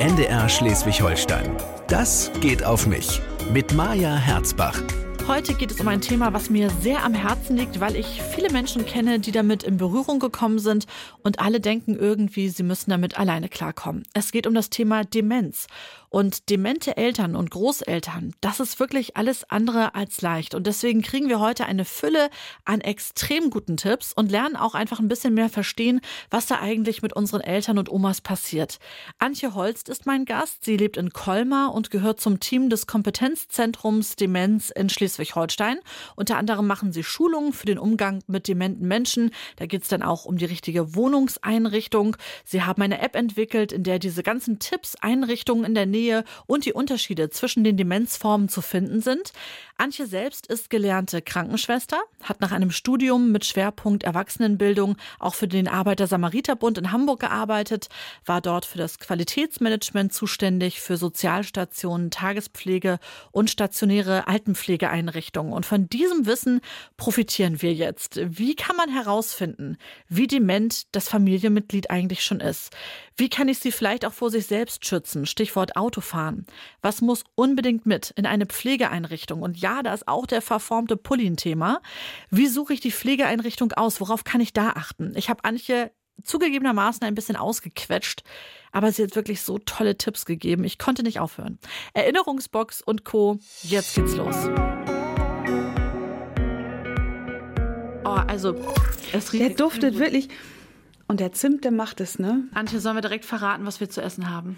NDR Schleswig-Holstein. Das geht auf mich. Mit Maja Herzbach. Heute geht es um ein Thema, was mir sehr am Herzen liegt, weil ich viele Menschen kenne, die damit in Berührung gekommen sind und alle denken irgendwie, sie müssen damit alleine klarkommen. Es geht um das Thema Demenz. Und demente Eltern und Großeltern, das ist wirklich alles andere als leicht. Und deswegen kriegen wir heute eine Fülle an extrem guten Tipps und lernen auch einfach ein bisschen mehr verstehen, was da eigentlich mit unseren Eltern und Omas passiert. Antje Holst ist mein Gast. Sie lebt in Colmar und gehört zum Team des Kompetenzzentrums Demenz in Schleswig-Holstein. Unter anderem machen sie Schulungen für den Umgang mit dementen Menschen. Da geht es dann auch um die richtige Wohnungseinrichtung. Sie haben eine App entwickelt, in der diese ganzen Tipps, Einrichtungen in der Nähe Nähe und die Unterschiede zwischen den Demenzformen zu finden sind. Antje selbst ist gelernte Krankenschwester, hat nach einem Studium mit Schwerpunkt Erwachsenenbildung auch für den Arbeiter-Samariter-Bund in Hamburg gearbeitet, war dort für das Qualitätsmanagement zuständig, für Sozialstationen, Tagespflege und stationäre Altenpflegeeinrichtungen. Und von diesem Wissen profitieren wir jetzt. Wie kann man herausfinden, wie dement das Familienmitglied eigentlich schon ist? Wie kann ich sie vielleicht auch vor sich selbst schützen? Stichwort Autofahren. Was muss unbedingt mit in eine Pflegeeinrichtung? Und ja, da ist auch der verformte Pulli ein Thema. Wie suche ich die Pflegeeinrichtung aus? Worauf kann ich da achten? Ich habe Antje zugegebenermaßen ein bisschen ausgequetscht, aber sie hat wirklich so tolle Tipps gegeben. Ich konnte nicht aufhören. Erinnerungsbox und Co. Jetzt geht's los. Oh, also, es riecht. Der duftet wirklich. Und der Zimt, der macht es, ne? Antje, sollen wir direkt verraten, was wir zu essen haben?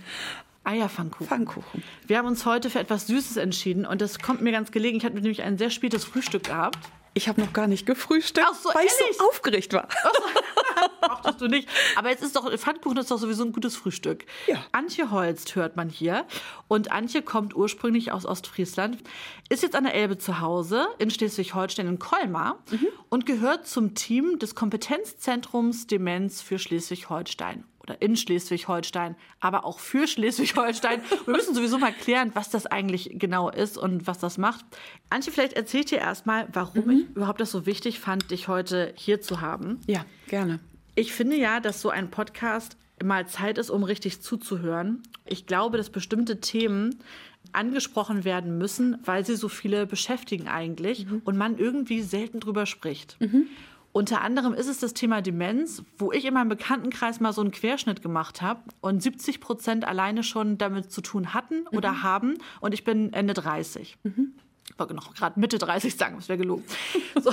Eierpfannkuchen. Pfannkuchen. Wir haben uns heute für etwas Süßes entschieden und das kommt mir ganz gelegen. Ich hatte nämlich ein sehr spätes Frühstück gehabt. Ich habe noch gar nicht gefrühstückt, so, weil ehrlich? ich so aufgeregt war. Ach, du nicht. Aber jetzt ist doch, Pfannkuchen ist doch sowieso ein gutes Frühstück. Ja. Antje Holst hört man hier. Und Antje kommt ursprünglich aus Ostfriesland, ist jetzt an der Elbe zu Hause in Schleswig-Holstein in Colmar mhm. und gehört zum Team des Kompetenzzentrums Demenz für Schleswig-Holstein oder in Schleswig-Holstein, aber auch für Schleswig-Holstein. Wir müssen sowieso mal klären, was das eigentlich genau ist und was das macht. Antje, vielleicht erzählt ihr erstmal, warum mhm. ich überhaupt das so wichtig fand, dich heute hier zu haben. Ja, gerne. Ich finde ja, dass so ein Podcast mal Zeit ist, um richtig zuzuhören. Ich glaube, dass bestimmte Themen angesprochen werden müssen, weil sie so viele beschäftigen eigentlich mhm. und man irgendwie selten drüber spricht. Mhm. Unter anderem ist es das Thema Demenz, wo ich in meinem Bekanntenkreis mal so einen Querschnitt gemacht habe und 70 Prozent alleine schon damit zu tun hatten mhm. oder haben. Und ich bin Ende 30. Mhm. Ich wollte noch gerade Mitte 30 sagen, das wäre gelogen. So.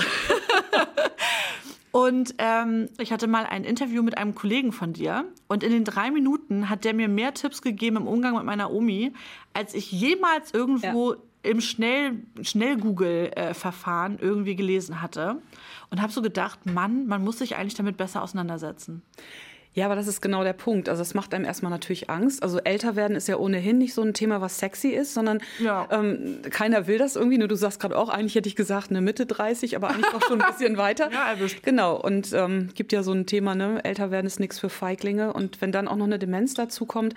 Und ähm, ich hatte mal ein Interview mit einem Kollegen von dir. Und in den drei Minuten hat der mir mehr Tipps gegeben im Umgang mit meiner Omi, als ich jemals irgendwo ja. im Schnell-Google-Verfahren irgendwie gelesen hatte und habe so gedacht, Mann, man muss sich eigentlich damit besser auseinandersetzen. Ja, aber das ist genau der Punkt. Also es macht einem erstmal natürlich Angst. Also älter werden ist ja ohnehin nicht so ein Thema, was sexy ist, sondern ja. ähm, keiner will das irgendwie. Nur du sagst gerade auch, eigentlich hätte ich gesagt, eine Mitte 30, aber eigentlich auch schon ein bisschen weiter. Ja, erwischt. Genau. Und ähm, gibt ja so ein Thema, ne, älter werden ist nichts für Feiglinge. Und wenn dann auch noch eine Demenz dazu kommt,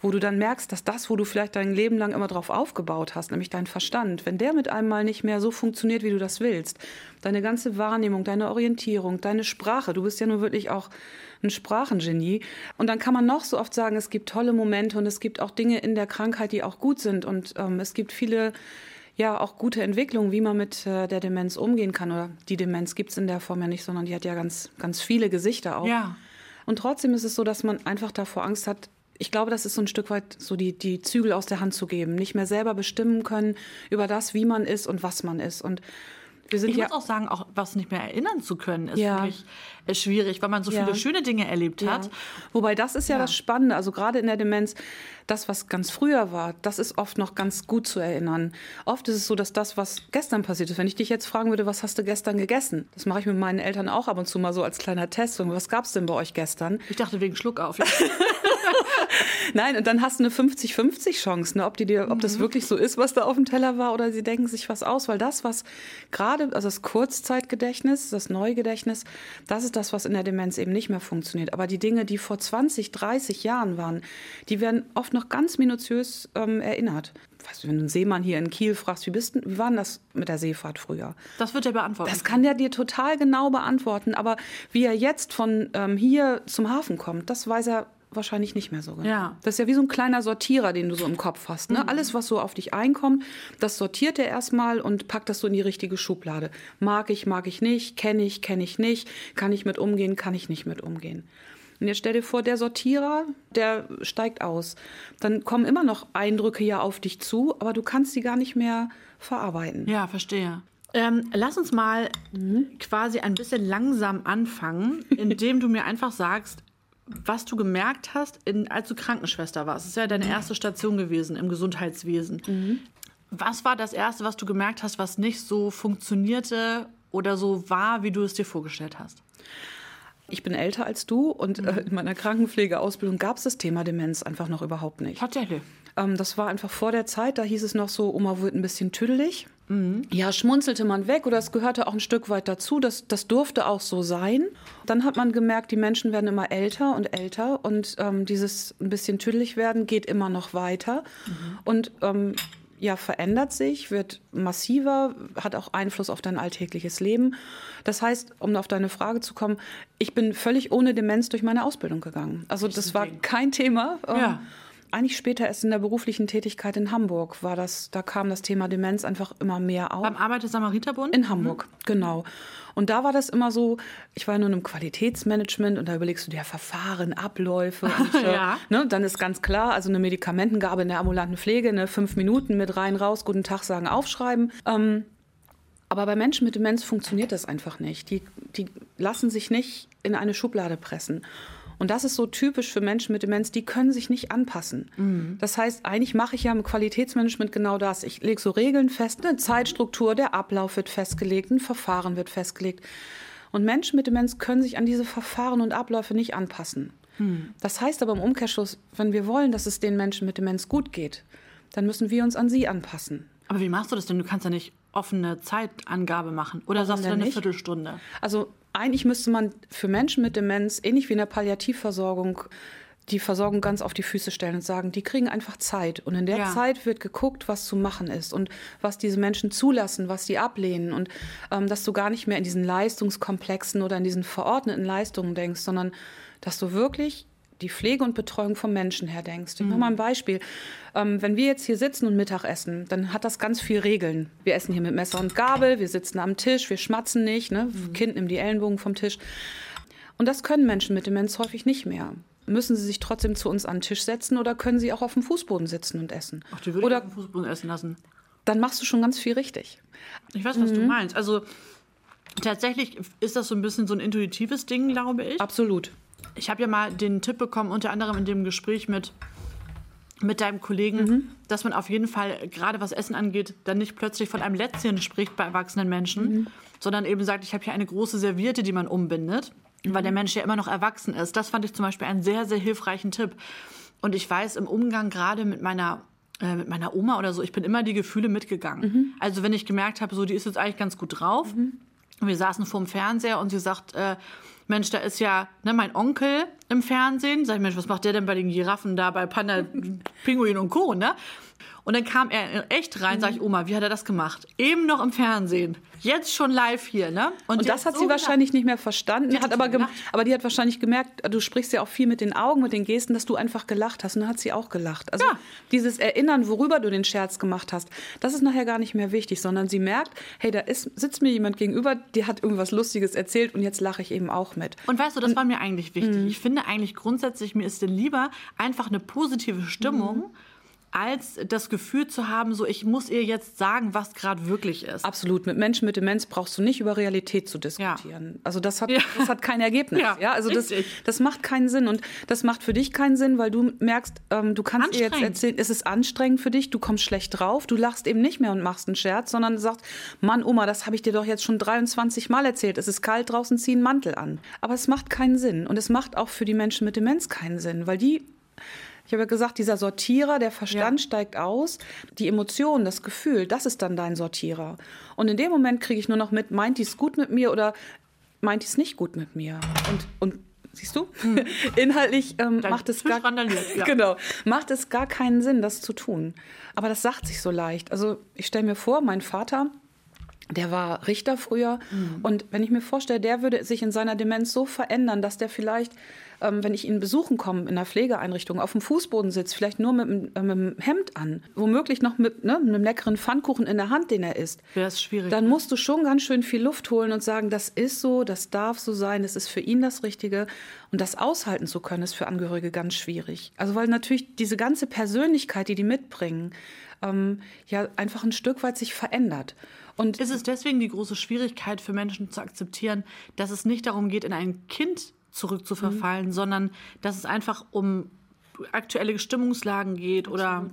wo du dann merkst, dass das, wo du vielleicht dein Leben lang immer drauf aufgebaut hast, nämlich dein Verstand, wenn der mit einmal nicht mehr so funktioniert, wie du das willst, deine ganze Wahrnehmung, deine Orientierung, deine Sprache, du bist ja nur wirklich auch ein Sprachengenie. Und dann kann man noch so oft sagen, es gibt tolle Momente und es gibt auch Dinge in der Krankheit, die auch gut sind. Und ähm, es gibt viele ja auch gute Entwicklungen, wie man mit äh, der Demenz umgehen kann. Oder die Demenz gibt es in der Form ja nicht, sondern die hat ja ganz, ganz viele Gesichter auch. Ja. Und trotzdem ist es so, dass man einfach davor Angst hat, ich glaube, das ist so ein Stück weit so die, die Zügel aus der Hand zu geben, nicht mehr selber bestimmen können über das, wie man ist und was man ist. Und wir sind ich ja muss auch sagen, auch was nicht mehr erinnern zu können, ist ja. wirklich schwierig, weil man so ja. viele schöne Dinge erlebt ja. hat. Wobei das ist ja, ja, das Spannende, also gerade in der Demenz, das, was ganz früher war, das ist oft noch ganz gut zu erinnern. Oft ist es so, dass das, was gestern passiert ist, wenn ich dich jetzt fragen würde, was hast du gestern gegessen? Das mache ich mit meinen Eltern auch ab und zu mal so als kleiner Test. Was gab es denn bei euch gestern? Ich dachte wegen Schluck auf. Nein, und dann hast du eine 50-50 Chance, ne, ob, die dir, ob das mhm. wirklich so ist, was da auf dem Teller war, oder sie denken sich was aus, weil das, was gerade, also das Kurzzeitgedächtnis, das Neugedächtnis, das ist das, was in der Demenz eben nicht mehr funktioniert. Aber die Dinge, die vor 20, 30 Jahren waren, die werden oft noch ganz minutiös ähm, erinnert. Weißt du, wenn du einen Seemann hier in Kiel fragst, wie, bist, wie war denn das mit der Seefahrt früher? Das wird er beantworten. Das kann der dir total genau beantworten. Aber wie er jetzt von ähm, hier zum Hafen kommt, das weiß er wahrscheinlich nicht mehr so. Genau. Ja. Das ist ja wie so ein kleiner Sortierer, den du so im Kopf hast. Ne? Alles, was so auf dich einkommt, das sortiert er erstmal und packt das so in die richtige Schublade. Mag ich, mag ich nicht, kenne ich, kenne ich nicht, kann ich mit umgehen, kann ich nicht mit umgehen. Und jetzt stell dir vor, der Sortierer, der steigt aus. Dann kommen immer noch Eindrücke ja auf dich zu, aber du kannst sie gar nicht mehr verarbeiten. Ja, verstehe. Ähm, lass uns mal quasi ein bisschen langsam anfangen, indem du mir einfach sagst, was du gemerkt hast, in, als du Krankenschwester warst. Das ist ja deine erste Station gewesen im Gesundheitswesen. Was war das Erste, was du gemerkt hast, was nicht so funktionierte oder so war, wie du es dir vorgestellt hast? Ich bin älter als du und äh, in meiner Krankenpflegeausbildung gab es das Thema Demenz einfach noch überhaupt nicht. Tatsächlich. Ähm, das war einfach vor der Zeit, da hieß es noch so, Oma wird ein bisschen tüdelig. Ja, schmunzelte man weg oder es gehörte auch ein Stück weit dazu. Das, das durfte auch so sein. Dann hat man gemerkt, die Menschen werden immer älter und älter und ähm, dieses ein bisschen tüdelig werden geht immer noch weiter. Und ähm, ja, verändert sich, wird massiver, hat auch Einfluss auf dein alltägliches Leben. Das heißt, um auf deine Frage zu kommen, ich bin völlig ohne Demenz durch meine Ausbildung gegangen. Also das war kein Thema. Ähm, Ja. Eigentlich später erst in der beruflichen Tätigkeit in Hamburg war das, da kam das Thema Demenz einfach immer mehr auf. Beim Arbeiter-Samariter-Bund? In Hamburg, genau. Und da war das immer so, ich war nur einem Qualitätsmanagement und da überlegst du dir Verfahren, Abläufe. Und, Ja. ne, dann ist ganz klar, also eine Medikamentengabe in der ambulanten Pflege, ne, fünf Minuten mit rein, raus, guten Tag sagen, aufschreiben. Ähm, aber bei Menschen mit Demenz funktioniert das einfach nicht. Die, die lassen sich nicht in eine Schublade pressen. Und das ist so typisch für Menschen mit Demenz, die können sich nicht anpassen. Das heißt, eigentlich mache ich ja im Qualitätsmanagement genau das. Ich lege so Regeln fest, eine Zeitstruktur, der Ablauf wird festgelegt, ein Verfahren wird festgelegt. Und Menschen mit Demenz können sich an diese Verfahren und Abläufe nicht anpassen. Das heißt aber im Umkehrschluss, wenn wir wollen, dass es den Menschen mit Demenz gut geht, dann müssen wir uns an sie anpassen. Aber wie machst du das denn? Du kannst ja nicht offene Zeitangabe machen. Oder sagst du dann eine nicht? Viertelstunde? Also eigentlich müsste man für Menschen mit Demenz, ähnlich wie in der Palliativversorgung, die Versorgung ganz auf die Füße stellen und sagen, die kriegen einfach Zeit. Und in der Ja. Zeit wird geguckt, was zu machen ist und was diese Menschen zulassen, was sie ablehnen. Und ähm, dass du gar nicht mehr in diesen Leistungskomplexen oder in diesen verordneten Leistungen denkst, sondern dass du wirklich die Pflege und Betreuung vom Menschen her denkst. Ich mache mal ein Beispiel. Ähm, wenn wir jetzt hier sitzen und Mittag essen, dann hat das ganz viel Regeln. Wir essen hier mit Messer und Gabel, wir sitzen am Tisch, wir schmatzen nicht, ne? Kind nimmt die Ellenbogen vom Tisch. Und das können Menschen mit Demenz häufig nicht mehr. Müssen sie sich trotzdem zu uns an den Tisch setzen oder können sie auch auf dem Fußboden sitzen und essen? Ach, die würde ich oder auf dem Fußboden essen lassen. dann machst du schon ganz viel richtig. Ich weiß, was du meinst. Also tatsächlich ist das so ein bisschen so ein intuitives Ding, glaube ich. Absolut. Ich habe ja mal den Tipp bekommen, unter anderem in dem Gespräch mit, mit deinem Kollegen, dass man auf jeden Fall, gerade was Essen angeht, dann nicht plötzlich von einem Lätzchen spricht bei erwachsenen Menschen, sondern eben sagt, ich habe hier eine große Serviette, die man umbindet, weil der Mensch ja immer noch erwachsen ist. Das fand ich zum Beispiel einen sehr, sehr hilfreichen Tipp. Und ich weiß, im Umgang gerade mit meiner äh, mit meiner Oma oder so, ich bin immer die Gefühle mitgegangen. Also wenn ich gemerkt habe, so die ist jetzt eigentlich ganz gut drauf. Wir saßen vorm Fernseher und sie sagt, äh, Mensch, da ist ja ne, mein Onkel im Fernsehen. Sag ich, Mensch, was macht der denn bei den Giraffen da, bei Panda, Pinguin und Co., ne? Und dann kam er in echt rein, sag ich, Oma, wie hat er das gemacht? Eben noch im Fernsehen, jetzt schon live hier, ne? Und die das hat so sie wahrscheinlich nicht mehr verstanden. Die hat aber, aber die hat wahrscheinlich gemerkt, du sprichst ja auch viel mit den Augen, mit den Gesten, dass du einfach gelacht hast. Und dann hat sie auch gelacht. Also Ja. dieses Erinnern, worüber du den Scherz gemacht hast, das ist nachher gar nicht mehr wichtig, sondern sie merkt, hey, da ist, sitzt mir jemand gegenüber, der hat irgendwas Lustiges erzählt und jetzt lache ich eben auch mit. Und weißt du, das war mir eigentlich wichtig. Ich finde eigentlich grundsätzlich, mir ist denn lieber einfach eine positive Stimmung, als das Gefühl zu haben, so ich muss ihr jetzt sagen, was gerade wirklich ist. Absolut. Mit Menschen mit Demenz brauchst du nicht über Realität zu diskutieren. Also das hat, Ja. das hat kein Ergebnis. Ja, Ja, also das, richtig. das macht keinen Sinn. Und das macht für dich keinen Sinn, weil du merkst, ähm, du kannst ihr jetzt erzählen, es ist anstrengend für dich, du kommst schlecht drauf, du lachst eben nicht mehr und machst einen Scherz, sondern sagst, Mann, Oma, das habe ich dir doch jetzt schon 23 Mal erzählt. Es ist kalt draußen, zieh einen Mantel an. Aber es macht keinen Sinn. Und es macht auch für die Menschen mit Demenz keinen Sinn, weil die ich habe ja gesagt, dieser Sortierer, der Verstand Ja. steigt aus, die Emotion, das Gefühl, das ist dann dein Sortierer. Und in dem Moment kriege ich nur noch mit, meint die es gut mit mir oder meint die es nicht gut mit mir? Und, und siehst du, inhaltlich ähm, Hm. Macht es gar ja. genau, macht es gar keinen Sinn, das zu tun. Aber das sagt sich so leicht. Also ich stelle mir vor, mein Vater, der war Richter früher. Mhm. Und wenn ich mir vorstelle, der würde sich in seiner Demenz so verändern, dass der vielleicht ähm, wenn ich ihn besuchen komme in einer Pflegeeinrichtung, auf dem Fußboden sitzt, vielleicht nur mit, äh, mit einem Hemd an, womöglich noch mit ne, einem leckeren Pfannkuchen in der Hand, den er isst, Wäre es schwierig. dann musst du schon ganz schön viel Luft holen und sagen, das ist so, das darf so sein, das ist für ihn das Richtige. Und das aushalten zu können, ist für Angehörige ganz schwierig. Also weil natürlich diese ganze Persönlichkeit, die die mitbringen, ähm, ja einfach ein Stück weit sich verändert. Und Ist es deswegen die große Schwierigkeit für Menschen zu akzeptieren, dass es nicht darum geht, in ein Kind zurückzuverfallen, Mhm. sondern dass es einfach um aktuelle Stimmungslagen geht oder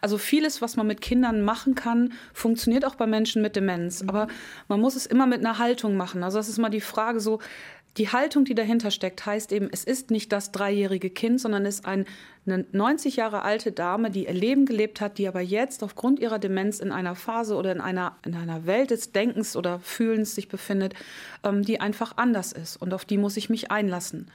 Also vieles, was man mit Kindern machen kann, funktioniert auch bei Menschen mit Demenz. Aber man muss es immer mit einer Haltung machen. Also das ist mal die Frage so, die Haltung, die dahinter steckt, heißt eben, es ist nicht das dreijährige Kind, sondern es ist ein, eine 90 Jahre alte Dame, die ihr Leben gelebt hat, die aber jetzt aufgrund ihrer Demenz in einer Phase oder in einer, in einer Welt des Denkens oder Fühlens sich befindet, ähm, die einfach anders ist. Und auf die muss ich mich einlassen.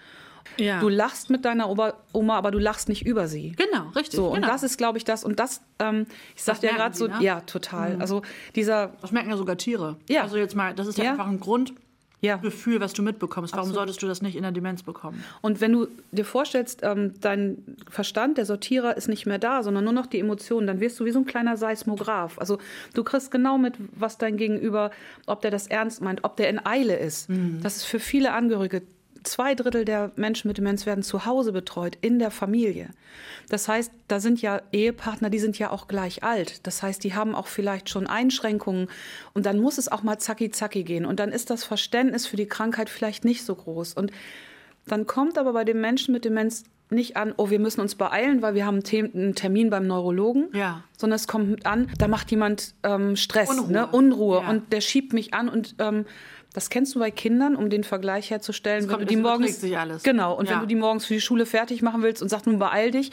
Ja. Du lachst mit deiner Oma, aber du lachst nicht über sie. Genau, richtig. So, und genau. das ist, glaube ich, das. Und das, ähm, ich sagte ja gerade so, ne? ja, total. Also dieser, Das merken ja sogar Tiere. Ja. Also jetzt mal, das ist ja, Ja. einfach ein Grundgefühl, ja. was du mitbekommst. Warum Absolut. solltest du das nicht in der Demenz bekommen? Und wenn du dir vorstellst, ähm, dein Verstand, der Sortierer, ist nicht mehr da, sondern nur noch die Emotionen, dann wirst du wie so ein kleiner Seismograph. Also du kriegst genau mit, was dein Gegenüber, ob der das ernst meint, ob der in Eile ist. Das ist für viele Angehörige. Zwei Drittel der Menschen mit Demenz werden zu Hause betreut, in der Familie. Das heißt, da sind ja Ehepartner, die sind ja auch gleich alt. Das heißt, die haben auch vielleicht schon Einschränkungen. Und dann muss es auch mal zacki zacki gehen. Und dann ist das Verständnis für die Krankheit vielleicht nicht so groß. Und dann kommt aber bei den Menschen mit Demenz nicht an, oh, wir müssen uns beeilen, weil wir haben einen Termin beim Neurologen, Ja. sondern es kommt an, da macht jemand ähm, Stress, Unruhe. Ne? Unruhe Ja. und der schiebt mich an und ähm, das kennst du bei Kindern, um den Vergleich herzustellen. Kommt- wenn du die morgens sich alles. genau und Ja. wenn du die morgens für die Schule fertig machen willst und sagst, nun beeil dich.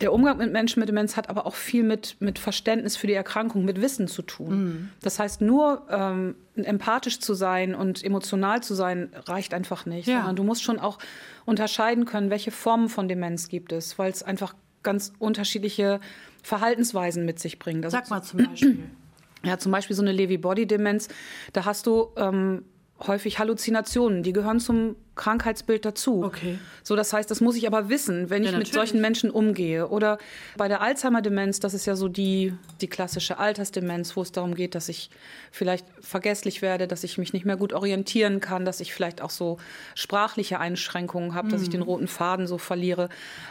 Der Umgang mit Menschen mit Demenz hat aber auch viel mit, mit Verständnis für die Erkrankung, mit Wissen zu tun. Mhm. Das heißt, nur ähm, empathisch zu sein und emotional zu sein, reicht einfach nicht. Ja. Du musst schon auch unterscheiden können, welche Formen von Demenz gibt es, weil es einfach ganz unterschiedliche Verhaltensweisen mit sich bringt. Also Sag mal zum Beispiel. ja, zum Beispiel so eine Lewy-Body-Demenz, da hast du ähm, häufig Halluzinationen, die gehören zum Krankheitsbild dazu. Okay. So, das heißt, das muss ich aber wissen, wenn ich Ja, mit natürlich. solchen Menschen umgehe. Oder bei der Alzheimer-Demenz, das ist ja so die, die klassische Altersdemenz, wo es darum geht, dass ich vielleicht vergesslich werde, dass ich mich nicht mehr gut orientieren kann, dass ich vielleicht auch so sprachliche Einschränkungen habe, dass ich Mhm. den roten Faden so verliere.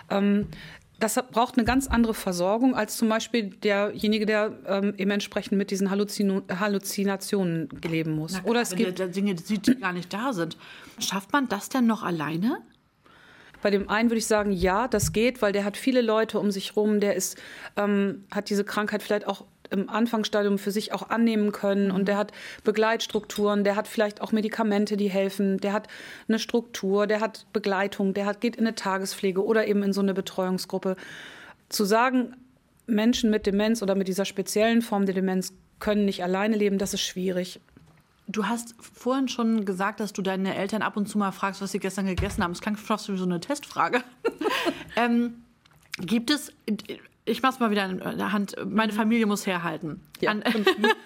Ähm, das braucht eine ganz andere Versorgung als zum Beispiel derjenige, der ähm, eben entsprechend mit diesen Halluzino Halluzinationen leben muss. Na Oder es wenn gibt der Dinge die gar nicht da sind. Schafft man das denn noch alleine? Bei dem einen würde ich sagen, ja, das geht, weil der hat viele Leute um sich rum, der ist, ähm, hat diese Krankheit vielleicht auch im Anfangsstadium für sich auch annehmen können und der hat Begleitstrukturen, der hat vielleicht auch Medikamente, die helfen, der hat eine Struktur, der hat Begleitung, der hat, geht in eine Tagespflege oder eben in so eine Betreuungsgruppe. Zu sagen, Menschen mit Demenz oder mit dieser speziellen Form der Demenz können nicht alleine leben, das ist schwierig. Du hast vorhin schon gesagt, dass du deine Eltern ab und zu mal fragst, was sie gestern gegessen haben. Das klang fast wie so eine Testfrage. ähm, gibt es, ich mach's mal wieder in der Hand, meine Familie muss herhalten. An,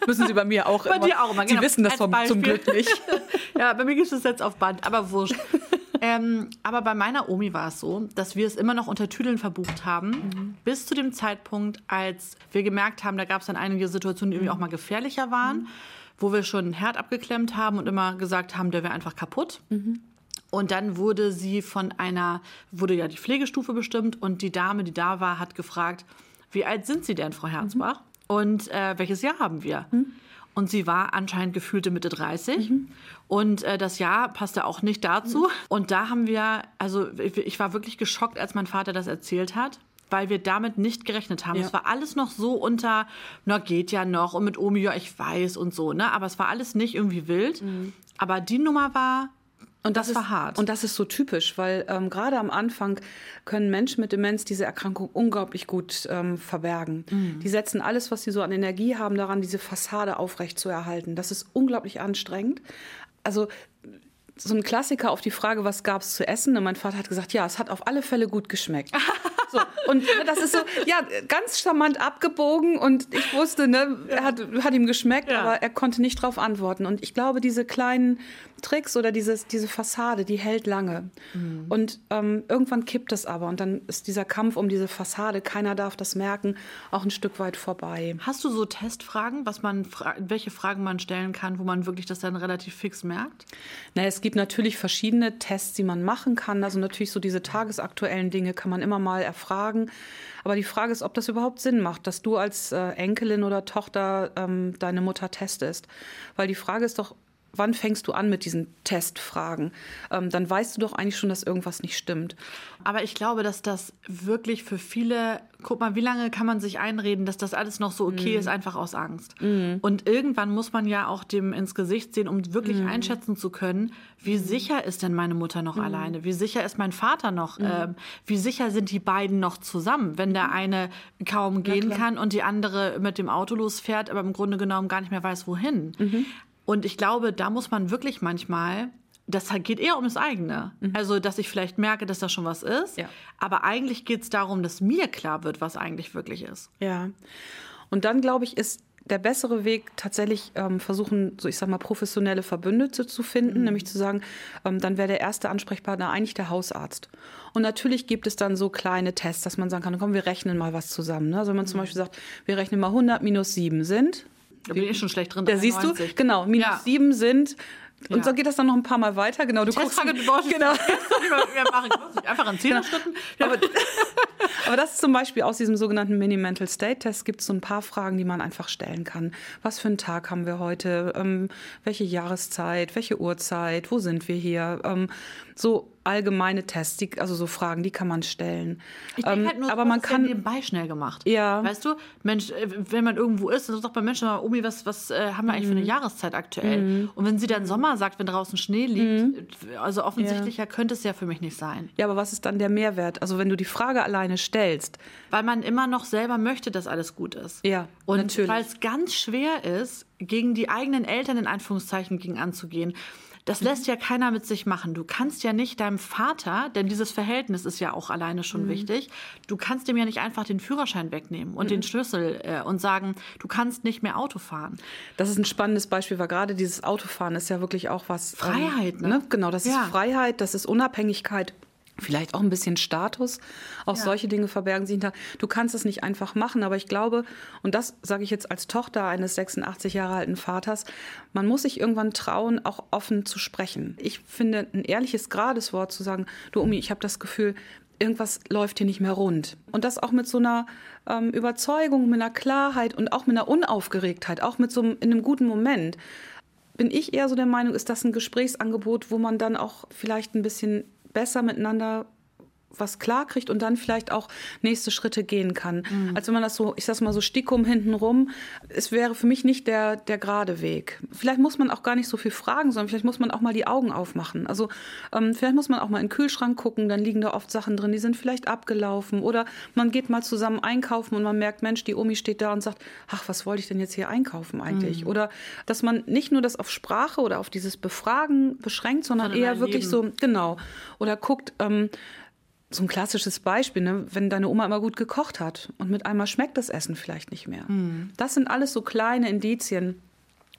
Müssen Sie bei mir auch Bei immer. dir auch immer, Sie genau. wissen das vom, zum. Glück nicht. ja, bei mir gibt es jetzt auf Band, aber wurscht. ähm, aber bei meiner Omi war es so, dass wir es immer noch unter Tüdeln verbucht haben, bis zu dem Zeitpunkt, als wir gemerkt haben, da gab es dann einige Situationen, die irgendwie auch mal gefährlicher waren, wo wir schon einen Herd abgeklemmt haben und immer gesagt haben, der wäre einfach kaputt. Und dann wurde sie von einer, wurde ja die Pflegestufe bestimmt und die Dame, die da war, hat gefragt, wie alt sind Sie denn, Frau Herzbach? Und äh, welches Jahr haben wir? Und sie war anscheinend gefühlte Mitte 30. Und äh, das Jahr passte auch nicht dazu. Und da haben wir, also ich, war wirklich geschockt, als mein Vater das erzählt hat. Weil wir damit nicht gerechnet haben. Ja. Es war alles noch so unter, na geht ja noch und mit Omi, ja ich weiß und so, ne? Aber es war alles nicht irgendwie wild. Aber die Nummer war, Und das ist, war hart. Und das ist so typisch, weil ähm, gerade am Anfang können Menschen mit Demenz diese Erkrankung unglaublich gut ähm, verbergen. Mhm. Die setzen alles, was sie so an Energie haben, daran, diese Fassade aufrecht zu erhalten. Das ist unglaublich anstrengend. Also so ein Klassiker auf die Frage, was gab es zu essen? Und mein Vater hat gesagt, ja, es hat auf alle Fälle gut geschmeckt. So, und das ist so, ja, ganz charmant abgebogen und ich wusste, ne, er hat, hat ihm geschmeckt, ja. aber er konnte nicht drauf antworten. Und ich glaube, diese kleinen Tricks oder dieses, diese Fassade, die hält lange. Mhm. Und ähm, irgendwann kippt es aber und dann ist dieser Kampf um diese Fassade, keiner darf das merken, auch ein Stück weit vorbei. Hast du so Testfragen, was man, welche Fragen man stellen kann, wo man wirklich das dann relativ fix merkt? Na, es gibt natürlich verschiedene Tests, die man machen kann. Also natürlich so diese tagesaktuellen Dinge kann man immer mal erfragen. Aber die Frage ist, ob das überhaupt Sinn macht, dass du als äh, Enkelin oder Tochter ähm, deine Mutter testest. Weil die Frage ist doch, wann fängst du an mit diesen Testfragen? Ähm, dann weißt du doch eigentlich schon, dass irgendwas nicht stimmt. Aber ich glaube, dass das wirklich für viele, guck mal, wie lange kann man sich einreden, dass das alles noch so okay mm. ist, einfach aus Angst. Mm. Und irgendwann muss man ja auch dem ins Gesicht sehen, um wirklich mm. einschätzen zu können, wie mhm. sicher ist denn meine Mutter noch mhm. alleine? Wie sicher ist mein Vater noch? Mhm. Ähm, wie sicher sind die beiden noch zusammen, wenn der eine kaum gehen kann und die andere mit dem Auto losfährt, aber im Grunde genommen gar nicht mehr weiß, wohin? Und ich glaube, da muss man wirklich manchmal das geht eher um das eigene. Mhm. Also, dass ich vielleicht merke, dass da schon was ist. Ja. Aber eigentlich geht es darum, dass mir klar wird, was eigentlich wirklich ist. Ja. Und dann, glaube ich, ist der bessere Weg tatsächlich ähm, versuchen, so ich sag mal, professionelle Verbündete zu finden, mhm. nämlich zu sagen, ähm, dann wäre der erste Ansprechpartner eigentlich der Hausarzt. Und natürlich gibt es dann so kleine Tests, dass man sagen kann, komm, wir rechnen mal was zusammen. Ne? Also wenn man mhm. zum Beispiel sagt, wir rechnen mal 100 minus 7 sind, da bin ich schon schlecht drin. Da siehst du, genau, minus ja. sieben sind. Und ja. so geht das dann noch ein paar Mal weiter. Genau, du guckst. Genau. wir machen einfach an Zehnerschritten. Genau. Aber, aber das ist zum Beispiel aus diesem sogenannten Mini-Mental State-Test gibt es so ein paar Fragen, die man einfach stellen kann. Was für einen Tag haben wir heute? Ähm, welche Jahreszeit? Welche Uhrzeit? Wo sind wir hier? Ähm, so allgemeine Tests, die, also so Fragen, die kann man stellen. Ich denke ähm, halt nur, aber man kann nebenbei schnell gemacht. Ja. Weißt du, Mensch, äh, wenn man irgendwo ist, dann sagt man Mensch, Omi, was, was äh, haben wir eigentlich mhm. für eine mhm. Jahreszeit aktuell? Mhm. Und wenn sie dann Sommer sagt, wenn draußen Schnee liegt, mhm. also offensichtlicher ja. könnte es ja für mich nicht sein. Ja, aber was ist dann der Mehrwert? Also wenn du die Frage alleine stellst, weil man immer noch selber möchte, dass alles gut ist. Ja, und natürlich. weil es ganz schwer ist, gegen die eigenen Eltern in Anführungszeichen gegen anzugehen. Das mhm. lässt ja keiner mit sich machen. Du kannst ja nicht deinem Vater, denn dieses Verhältnis ist ja auch alleine schon mhm. wichtig, du kannst dem ja nicht einfach den Führerschein wegnehmen und mhm. den Schlüssel äh, und sagen, du kannst nicht mehr Auto fahren. Das ist ein spannendes Beispiel, weil gerade dieses Autofahren ist ja wirklich auch was. Ähm, Freiheit, ähm, ne? ne? Genau, das ja. ist Freiheit, das ist Unabhängigkeit vielleicht auch ein bisschen Status. Auch ja. solche Dinge verbergen sich hinter. Du kannst es nicht einfach machen, aber ich glaube, und das sage ich jetzt als Tochter eines 86 Jahre alten Vaters, man muss sich irgendwann trauen, auch offen zu sprechen. Ich finde ein ehrliches, gerades Wort zu sagen, du Umi, ich habe das Gefühl, irgendwas läuft hier nicht mehr rund. Und das auch mit so einer ähm, Überzeugung, mit einer Klarheit und auch mit einer Unaufgeregtheit, auch mit so einem, in einem guten Moment bin ich eher so der Meinung, ist das ein Gesprächsangebot, wo man dann auch vielleicht ein bisschen besser miteinander was klar kriegt und dann vielleicht auch nächste Schritte gehen kann. Mhm. Als wenn man das so, ich sag's mal so stickum hinten rum, es wäre für mich nicht der, der gerade Weg. Vielleicht muss man auch gar nicht so viel fragen, sondern vielleicht muss man auch mal die Augen aufmachen. Also ähm, vielleicht muss man auch mal in den Kühlschrank gucken, dann liegen da oft Sachen drin, die sind vielleicht abgelaufen oder man geht mal zusammen einkaufen und man merkt, Mensch, die Omi steht da und sagt, ach, was wollte ich denn jetzt hier einkaufen eigentlich? Mhm. Oder dass man nicht nur das auf Sprache oder auf dieses Befragen beschränkt, sondern, sondern eher wirklich so, genau, oder guckt, ähm, so ein klassisches Beispiel, ne? wenn deine Oma immer gut gekocht hat und mit einmal schmeckt das Essen vielleicht nicht mehr. Mhm. Das sind alles so kleine Indizien,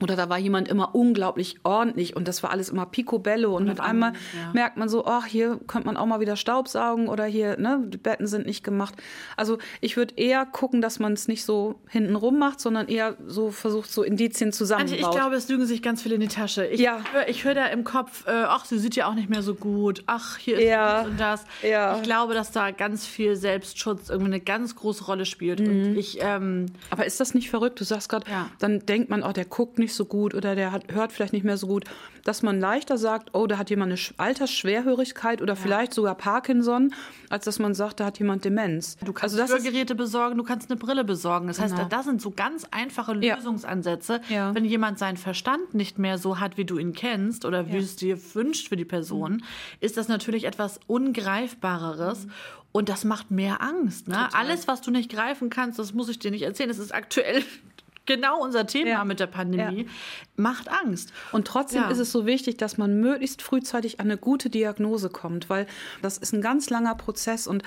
oder da war jemand immer unglaublich ordentlich und das war alles immer picobello und, und mit einmal ja. merkt man so, ach, hier könnte man auch mal wieder Staubsaugen oder hier, ne, die Betten sind nicht gemacht. Also ich würde eher gucken, dass man es nicht so hintenrum macht, sondern eher so versucht, so Indizien zusammenzubauen. Ich glaube, es lügen sich ganz viele in die Tasche. Ich ja. höre ich hör da im Kopf, äh, ach, sie sieht ja auch nicht mehr so gut, ach, hier ist ja. das und das. Ja. Ich glaube, dass da ganz viel Selbstschutz irgendwie eine ganz große Rolle spielt. Mhm. Und ich, ähm, Aber ist das nicht verrückt? Du sagst gerade, ja. dann denkt man, oh, der guckt nicht nicht so gut oder der hat, hört vielleicht nicht mehr so gut, dass man leichter sagt, oh, da hat jemand eine Altersschwerhörigkeit oder ja. vielleicht sogar Parkinson, als dass man sagt, da hat jemand Demenz. Du kannst also Hörgeräte besorgen, du kannst eine Brille besorgen. Das heißt, genau. da, sind so ganz einfache Lösungsansätze. Ja. Wenn jemand seinen Verstand nicht mehr so hat, wie du ihn kennst oder wie es dir wünscht für die Person, mhm. ist das natürlich etwas Ungreifbareres. Mhm. Und das macht mehr Angst. Ne? Alles, was du nicht greifen kannst, das muss ich dir nicht erzählen. Das ist aktuell genau unser Thema ja. mit der Pandemie, ja. macht Angst. Und trotzdem ja. ist es so wichtig, dass man möglichst frühzeitig an eine gute Diagnose kommt, weil das ist ein ganz langer Prozess und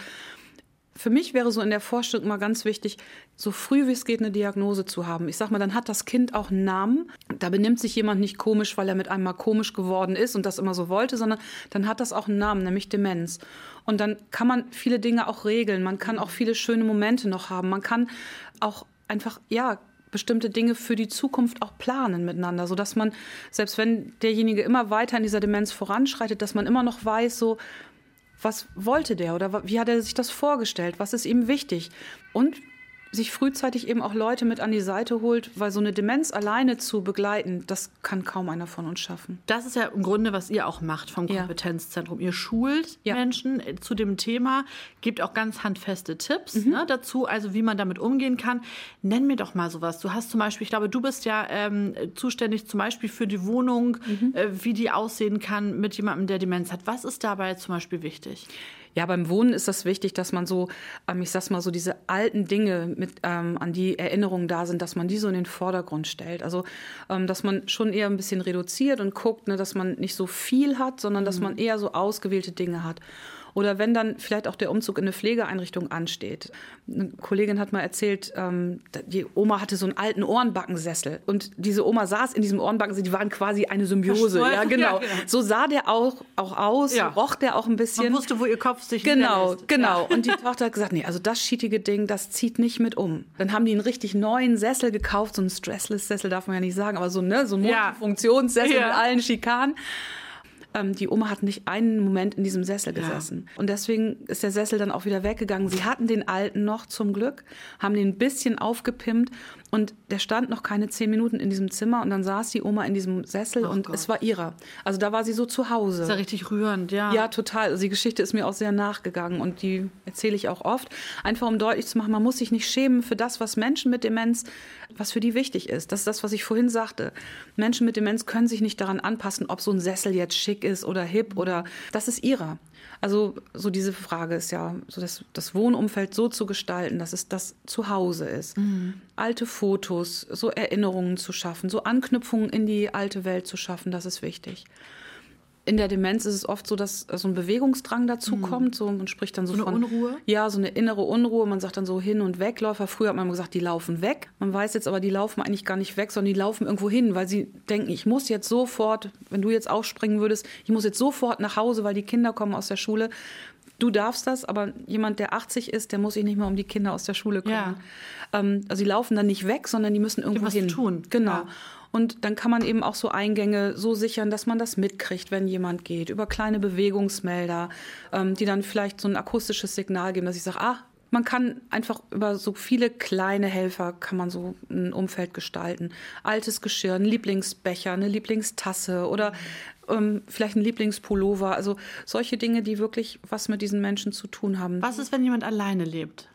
für mich wäre so in der Vorstellung immer ganz wichtig, so früh wie es geht eine Diagnose zu haben. Ich sag mal, dann hat das Kind auch einen Namen. Da benimmt sich jemand nicht komisch, weil er mit einmal komisch geworden ist und das immer so wollte, sondern dann hat das auch einen Namen, nämlich Demenz. Und dann kann man viele Dinge auch regeln. Man kann auch viele schöne Momente noch haben. Man kann auch einfach, ja, bestimmte Dinge für die Zukunft auch planen miteinander, sodass man, selbst wenn derjenige immer weiter in dieser Demenz voranschreitet, dass man immer noch weiß, so, was wollte der oder wie hat er sich das vorgestellt? Was ist ihm wichtig? Und sich frühzeitig eben auch Leute mit an die Seite holt, weil so eine Demenz alleine zu begleiten, das kann kaum einer von uns schaffen. Das ist ja im Grunde, was ihr auch macht vom Kompetenzzentrum. Ihr schult ja. Menschen äh, zu dem Thema, gebt auch ganz handfeste Tipps mhm. ne, dazu, also wie man damit umgehen kann. Nenn mir doch mal sowas. Du hast zum Beispiel, ich glaube, du bist ja ähm, zuständig zum Beispiel für die Wohnung, mhm. äh, wie die aussehen kann mit jemandem, der Demenz hat. Was ist dabei zum Beispiel wichtig? Ja, beim Wohnen ist das wichtig, dass man so, ähm, ich sag's mal so, diese alten Dinge, mit, ähm, an die Erinnerungen da sind, dass man die so in den Vordergrund stellt. Also, ähm, dass man schon eher ein bisschen reduziert und guckt, ne, dass man nicht so viel hat, sondern dass mhm. man eher so ausgewählte Dinge hat. Oder wenn dann vielleicht auch der Umzug in eine Pflegeeinrichtung ansteht. Eine Kollegin hat mal erzählt, ähm, die Oma hatte so einen alten Ohrenbackensessel und diese Oma saß in diesem Ohrenbackensessel, die waren quasi eine Symbiose. Ja genau. ja, genau. So sah der auch, auch aus, ja. roch der auch ein bisschen. Man wusste, wo ihr Kopf sich Genau, genau. Ja. Und die Tochter hat gesagt, nee, also das schietige Ding, das zieht nicht mit um. Dann haben die einen richtig neuen Sessel gekauft, so einen Stressless-Sessel darf man ja nicht sagen, aber so, ne, so ein Multifunktionssessel mit allen Schikanen ähm, die Oma hat nicht einen Moment in diesem Sessel gesessen. Ja. Und deswegen ist der Sessel dann auch wieder weggegangen. Sie hatten den alten noch zum Glück, haben den ein bisschen aufgepimpt und der stand noch keine zehn Minuten in diesem Zimmer und dann saß die Oma in diesem Sessel oh und Gott. es war ihrer. Also da war sie so zu Hause. Das ist ja richtig rührend, ja. Ja, total. Also die Geschichte ist mir auch sehr nachgegangen und die erzähle ich auch oft. Einfach um deutlich zu machen, man muss sich nicht schämen für das, was Menschen mit Demenz, was für die wichtig ist. Das ist das, was ich vorhin sagte. Menschen mit Demenz können sich nicht daran anpassen, ob so ein Sessel jetzt schick ist oder hip oder das ist ihrer. Also so diese Frage ist ja, so das, das Wohnumfeld so zu gestalten, dass es das Zuhause ist. Mhm. Alte Fotos, so Erinnerungen zu schaffen, so Anknüpfungen in die alte Welt zu schaffen, das ist wichtig in der Demenz ist es oft so, dass so ein Bewegungsdrang dazu mhm. kommt. So, man spricht dann so, so von. Eine Unruhe? Ja, so eine innere Unruhe. Man sagt dann so Hin- und Wegläufer. Früher hat man gesagt, die laufen weg. Man weiß jetzt aber, die laufen eigentlich gar nicht weg, sondern die laufen irgendwo hin, weil sie denken, ich muss jetzt sofort, wenn du jetzt aufspringen würdest, ich muss jetzt sofort nach Hause, weil die Kinder kommen aus der Schule. Du darfst das, aber jemand, der 80 ist, der muss sich nicht mehr um die Kinder aus der Schule kümmern. Ja. Ähm, also die laufen dann nicht weg, sondern die müssen irgendwo hin. tun. Genau. Ja. Und dann kann man eben auch so Eingänge so sichern, dass man das mitkriegt, wenn jemand geht, über kleine Bewegungsmelder, ähm, die dann vielleicht so ein akustisches Signal geben, dass ich sage, ah, man kann einfach über so viele kleine Helfer kann man so ein Umfeld gestalten. Altes Geschirr, ein Lieblingsbecher, eine Lieblingstasse oder ähm, vielleicht ein Lieblingspullover. Also solche Dinge, die wirklich was mit diesen Menschen zu tun haben. Was ist, wenn jemand alleine lebt?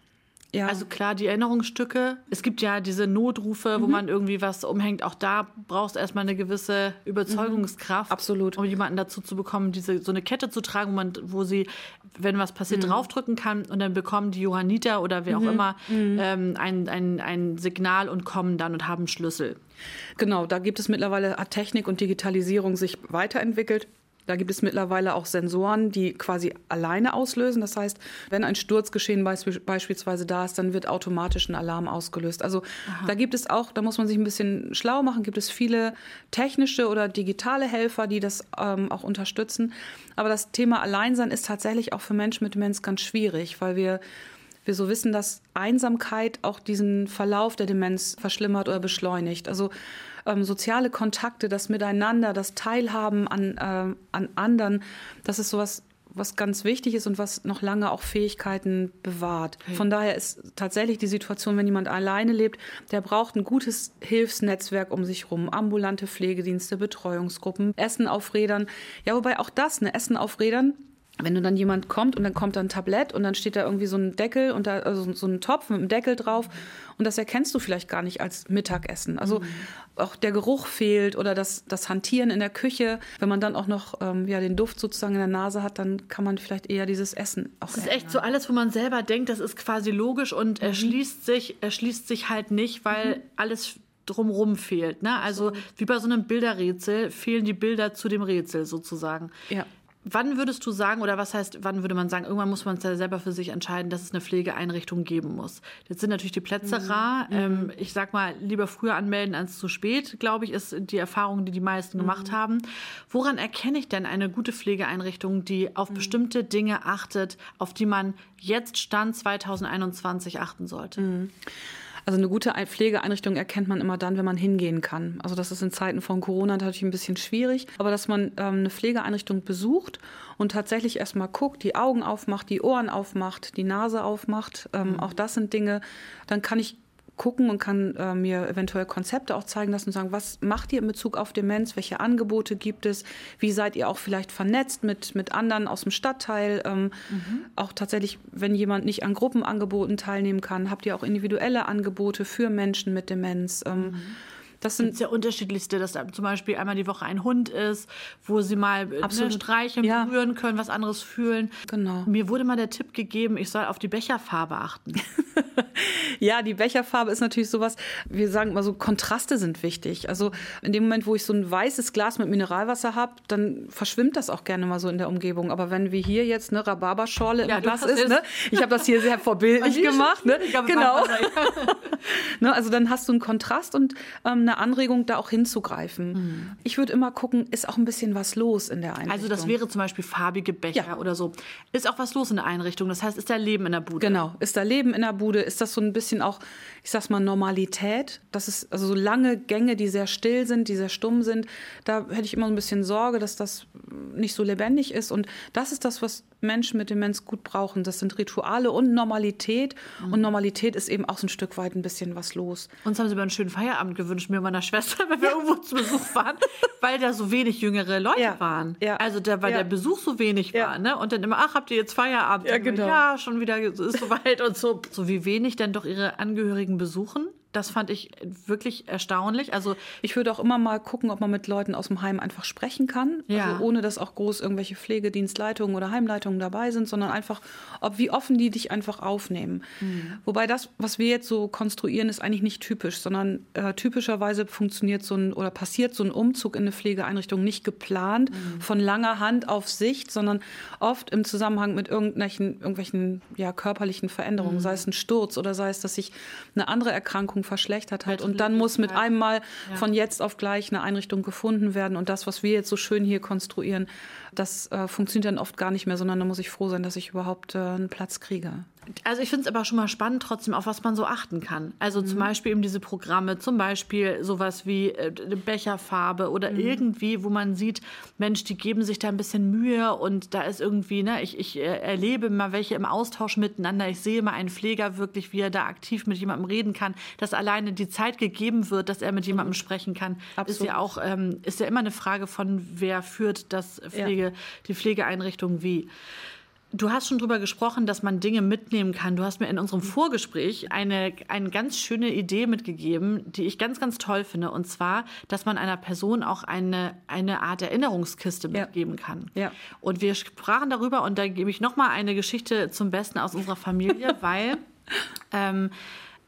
Ja. Also klar, die Erinnerungsstücke. Es gibt ja diese Notrufe, mhm. wo man irgendwie was umhängt. Auch da brauchst du erstmal eine gewisse Überzeugungskraft. Mhm. Absolut. Um jemanden dazu zu bekommen, diese, so eine Kette zu tragen, wo, man, wo sie, wenn was passiert, mhm. draufdrücken kann. Und dann bekommen die Johanniter oder wer auch mhm. immer mhm. ähm, ein, ein, ein Signal und kommen dann und haben Schlüssel. Genau, da gibt es mittlerweile, hat Technik und Digitalisierung sich weiterentwickelt. Da gibt es mittlerweile auch Sensoren, die quasi alleine auslösen. Das heißt, wenn ein Sturzgeschehen beispielsweise da ist, dann wird automatisch ein Alarm ausgelöst. Also Aha. da gibt es auch, da muss man sich ein bisschen schlau machen, gibt es viele technische oder digitale Helfer, die das ähm, auch unterstützen. Aber das Thema Alleinsein ist tatsächlich auch für Menschen mit Demenz ganz schwierig, weil wir wir so wissen, dass Einsamkeit auch diesen Verlauf der Demenz verschlimmert oder beschleunigt. Also ähm, soziale Kontakte, das Miteinander, das Teilhaben an, äh, an anderen, das ist sowas, was ganz wichtig ist und was noch lange auch Fähigkeiten bewahrt. Von daher ist tatsächlich die Situation, wenn jemand alleine lebt, der braucht ein gutes Hilfsnetzwerk um sich rum, ambulante Pflegedienste, Betreuungsgruppen, Essen auf Rädern. Ja, wobei auch das, ne, Essen auf Rädern, wenn du dann jemand kommt und dann kommt da ein Tablett und dann steht da irgendwie so ein Deckel und da also so ein Topf mit einem Deckel drauf und das erkennst du vielleicht gar nicht als Mittagessen. Also mhm. auch der Geruch fehlt oder das, das Hantieren in der Küche. Wenn man dann auch noch ähm, ja, den Duft sozusagen in der Nase hat, dann kann man vielleicht eher dieses Essen auch. Das ist echt so alles, wo man selber denkt, das ist quasi logisch und mhm. erschließt sich, erschließt sich halt nicht, weil mhm. alles drumrum fehlt. Ne? Also wie bei so einem Bilderrätsel fehlen die Bilder zu dem Rätsel sozusagen. Ja. Wann würdest du sagen, oder was heißt, wann würde man sagen, irgendwann muss man es ja selber für sich entscheiden, dass es eine Pflegeeinrichtung geben muss? Jetzt sind natürlich die Plätze mhm. rar. Mhm. Ähm, ich sag mal, lieber früher anmelden als zu spät, glaube ich, ist die Erfahrung, die die meisten mhm. gemacht haben. Woran erkenne ich denn eine gute Pflegeeinrichtung, die auf mhm. bestimmte Dinge achtet, auf die man jetzt Stand 2021 achten sollte? Also eine gute Pflegeeinrichtung erkennt man immer dann, wenn man hingehen kann. Also das ist in Zeiten von Corona natürlich ein bisschen schwierig, aber dass man ähm, eine Pflegeeinrichtung besucht und tatsächlich erstmal guckt, die Augen aufmacht, die Ohren aufmacht, die Nase aufmacht, ähm, mhm. auch das sind Dinge, dann kann ich gucken und kann äh, mir eventuell Konzepte auch zeigen lassen und sagen, was macht ihr in Bezug auf Demenz, welche Angebote gibt es, wie seid ihr auch vielleicht vernetzt mit, mit anderen aus dem Stadtteil, ähm, mhm. auch tatsächlich, wenn jemand nicht an Gruppenangeboten teilnehmen kann, habt ihr auch individuelle Angebote für Menschen mit Demenz. Ähm, mhm. Das sind sehr unterschiedlichste, dass da zum Beispiel einmal die Woche ein Hund ist, wo sie mal ne, streicheln, ja. berühren können, was anderes fühlen. Genau. Mir wurde mal der Tipp gegeben, ich soll auf die Becherfarbe achten. ja, die Becherfarbe ist natürlich sowas, wir sagen immer so, Kontraste sind wichtig. Also in dem Moment, wo ich so ein weißes Glas mit Mineralwasser habe, dann verschwimmt das auch gerne mal so in der Umgebung. Aber wenn wir hier jetzt eine Rhabarberschorle ja, im Glas ist, ne? ich habe das hier sehr vorbildlich gemacht. Ne? Genau. ne? Also dann hast du einen Kontrast und ähm, eine Anregung, da auch hinzugreifen. Mhm. Ich würde immer gucken, ist auch ein bisschen was los in der Einrichtung. Also das wäre zum Beispiel farbige Becher ja. oder so. Ist auch was los in der Einrichtung? Das heißt, ist da Leben in der Bude? Genau, ist da Leben in der Bude? Ist das so ein bisschen auch, ich sag's mal, Normalität? Das ist also so lange Gänge, die sehr still sind, die sehr stumm sind. Da hätte ich immer ein bisschen Sorge, dass das nicht so lebendig ist. Und das ist das, was Menschen mit Demenz gut brauchen. Das sind Rituale und Normalität. Mhm. Und Normalität ist eben auch so ein Stück weit ein bisschen was los. Uns haben sie über einen schönen Feierabend gewünscht, mir und meiner Schwester, wenn wir ja. irgendwo zu Besuch waren, weil da so wenig jüngere Leute ja. waren. Ja. Also da, weil der Besuch so wenig war. Ne? Und dann immer, ach, habt ihr jetzt Feierabend? Ja, genau. ja schon wieder ist soweit und so. So wie wenig dann doch ihre Angehörigen besuchen das fand ich wirklich erstaunlich. Also ich würde auch immer mal gucken, ob man mit Leuten aus dem Heim einfach sprechen kann, ja. also ohne dass auch groß irgendwelche Pflegedienstleitungen oder Heimleitungen dabei sind, sondern einfach, ob wie offen die dich einfach aufnehmen. Mhm. Wobei das, was wir jetzt so konstruieren, ist eigentlich nicht typisch, sondern äh, typischerweise funktioniert so ein oder passiert so ein Umzug in eine Pflegeeinrichtung nicht geplant mhm. von langer Hand auf Sicht, sondern oft im Zusammenhang mit irgendwelchen, irgendwelchen ja, körperlichen Veränderungen, mhm. sei es ein Sturz oder sei es, dass sich eine andere Erkrankung Versorgung verschlechtert hat. Und dann muss mit einem Mal von jetzt auf gleich eine Einrichtung gefunden werden. Und das, was wir jetzt so schön hier konstruieren, das äh, funktioniert dann oft gar nicht mehr, sondern da muss ich froh sein, dass ich überhaupt äh, einen Platz kriege. Also ich finde es aber schon mal spannend trotzdem, auf was man so achten kann. Also mhm. zum Beispiel eben diese Programme, zum Beispiel sowas wie äh, Becherfarbe oder mhm. irgendwie, wo man sieht, Mensch, die geben sich da ein bisschen Mühe und da ist irgendwie, ne, ich, ich äh, erlebe mal welche im Austausch miteinander. Ich sehe mal einen Pfleger wirklich, wie er da aktiv mit jemandem reden kann, dass alleine die Zeit gegeben wird, dass er mit jemandem sprechen kann, Absolut. ist ja auch, ähm, ist ja immer eine Frage von, wer führt das Pflege, ja. Die Pflegeeinrichtung wie. Du hast schon drüber gesprochen, dass man Dinge mitnehmen kann. Du hast mir in unserem Vorgespräch eine, eine ganz schöne Idee mitgegeben, die ich ganz, ganz toll finde. Und zwar, dass man einer Person auch eine, eine Art Erinnerungskiste ja. mitgeben kann. Ja. Und wir sprachen darüber, und da gebe ich nochmal eine Geschichte zum Besten aus unserer Familie, weil ähm,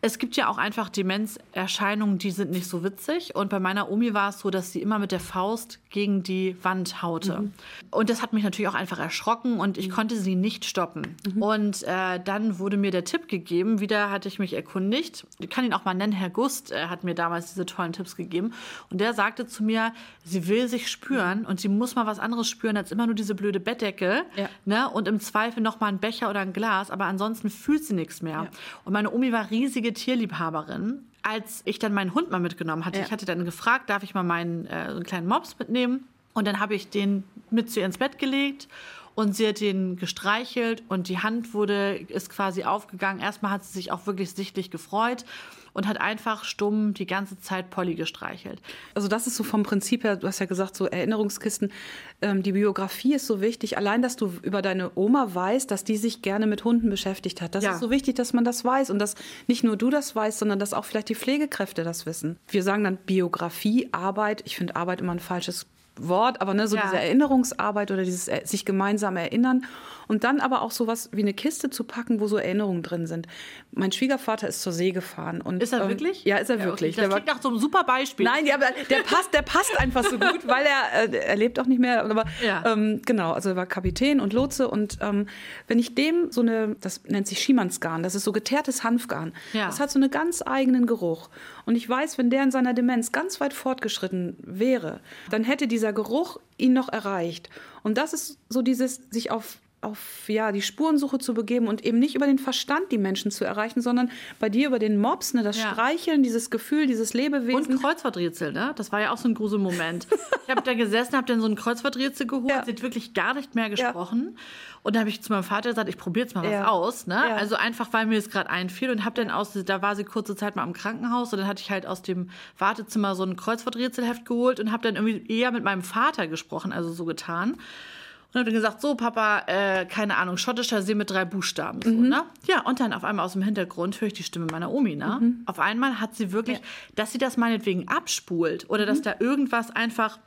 es gibt ja auch einfach Demenzerscheinungen, die sind nicht so witzig. Und bei meiner Omi war es so, dass sie immer mit der Faust gegen die Wand haute. Mhm. Und das hat mich natürlich auch einfach erschrocken und ich mhm. konnte sie nicht stoppen. Mhm. Und äh, dann wurde mir der Tipp gegeben, wieder hatte ich mich erkundigt. Ich kann ihn auch mal nennen, Herr Gust äh, hat mir damals diese tollen Tipps gegeben. Und der sagte zu mir, sie will sich spüren und sie muss mal was anderes spüren als immer nur diese blöde Bettdecke. Ja. Ne? Und im Zweifel noch mal ein Becher oder ein Glas, aber ansonsten fühlt sie nichts mehr. Ja. Und meine Omi war riesige Tierliebhaberin. Als ich dann meinen Hund mal mitgenommen hatte, ja. ich hatte dann gefragt, darf ich mal meinen äh, so einen kleinen Mops mitnehmen? Und dann habe ich den mit zu ihr ins Bett gelegt und sie hat ihn gestreichelt und die Hand wurde, ist quasi aufgegangen. Erstmal hat sie sich auch wirklich sichtlich gefreut und hat einfach stumm die ganze Zeit Polly gestreichelt. Also das ist so vom Prinzip her, du hast ja gesagt, so Erinnerungskisten, ähm, die Biografie ist so wichtig. Allein, dass du über deine Oma weißt, dass die sich gerne mit Hunden beschäftigt hat. Das ja. ist so wichtig, dass man das weiß und dass nicht nur du das weißt, sondern dass auch vielleicht die Pflegekräfte das wissen. Wir sagen dann Biografie, Arbeit. Ich finde Arbeit immer ein falsches Wort, aber ne, so Ja. diese Erinnerungsarbeit oder dieses äh, sich gemeinsam erinnern und dann aber auch sowas wie eine Kiste zu packen, wo so Erinnerungen drin sind. Mein Schwiegervater ist zur See gefahren und Ist er ähm, wirklich? Ja, ist er okay. wirklich. Das Der war- klingt nach so einem super Beispiel. Nein, ja, aber der passt, der passt einfach so gut, weil er, äh, er lebt auch nicht mehr. Aber Ja. ähm, genau, also er war Kapitän und Lotse. Und ähm, wenn ich dem so eine, das nennt sich Schiemannsgarn, das ist so geteertes Hanfgarn, Ja. das hat so einen ganz eigenen Geruch. Und ich weiß, wenn der in seiner Demenz ganz weit fortgeschritten wäre, dann hätte dieser Geruch ihn noch erreicht. Und das ist so dieses, sich auf auf ja, die Spurensuche zu begeben und eben nicht über den Verstand die Menschen zu erreichen, sondern bei dir über den Mops, ne, das Ja. Streicheln, dieses Gefühl, dieses Lebewesen. Und Kreuzworträtsel, ne? Das war ja auch so ein Gruselmoment. Ich habe da gesessen, habe dann so ein Kreuzworträtsel geholt, Ja. sie hat wirklich gar nicht mehr gesprochen. Und da habe ich zu meinem Vater gesagt, ich probiere jetzt mal was Ja. aus, ne? Ja. Also einfach, weil mir es gerade einfiel und habe dann aus, da war sie kurze Zeit mal im Krankenhaus und dann hatte ich halt aus dem Wartezimmer so ein Kreuzworträtselheft geholt und habe dann irgendwie eher mit meinem Vater gesprochen, also so getan. Und habe dann gesagt, so Papa, äh, keine Ahnung, schottischer See mit drei Buchstaben. So, Mhm. ne? Ja, und dann auf einmal aus dem Hintergrund höre ich die Stimme meiner Omi. Ne? Mhm. Auf einmal hat sie wirklich, dass sie das meinetwegen abspult oder Mhm. dass da irgendwas einfach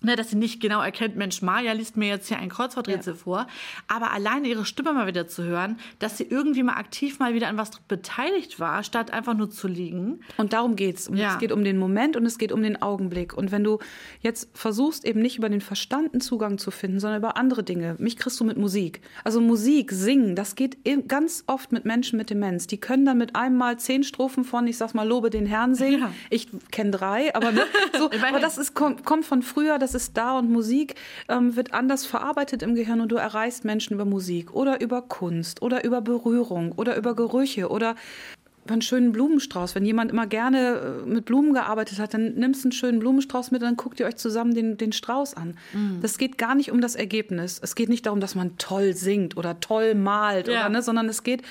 Ne, dass sie nicht genau erkennt, Mensch, Maja liest mir jetzt hier ein Kreuzworträtsel vor. Aber alleine ihre Stimme mal wieder zu hören, dass sie irgendwie mal aktiv mal wieder an was beteiligt war, statt einfach nur zu liegen. Und darum geht's. Ja. Es geht um den Moment und es geht um den Augenblick. Und wenn du jetzt versuchst, eben nicht über den Verstand einen Zugang zu finden, sondern über andere Dinge, mich kriegst du mit Musik. Also Musik, Singen, das geht ganz oft mit Menschen mit Demenz. Die können dann mit einem Mal zehn Strophen von, ich sag's mal, Lobe den Herrn singen. Ja. Ich kenne drei, aber, ne, so, aber das ist, kommt, kommt von früher, das ist da und Musik ähm, wird anders verarbeitet im Gehirn und du erreichst Menschen über Musik oder über Kunst oder über Berührung oder über Gerüche oder über einen schönen Blumenstrauß. Wenn jemand immer gerne äh, mit Blumen gearbeitet hat, dann nimmst du einen schönen Blumenstrauß mit und dann guckt ihr euch zusammen den, den Strauß an. Das geht gar nicht um das Ergebnis. Es geht nicht darum, dass man toll singt oder toll malt, Ja. oder, ne, sondern es geht um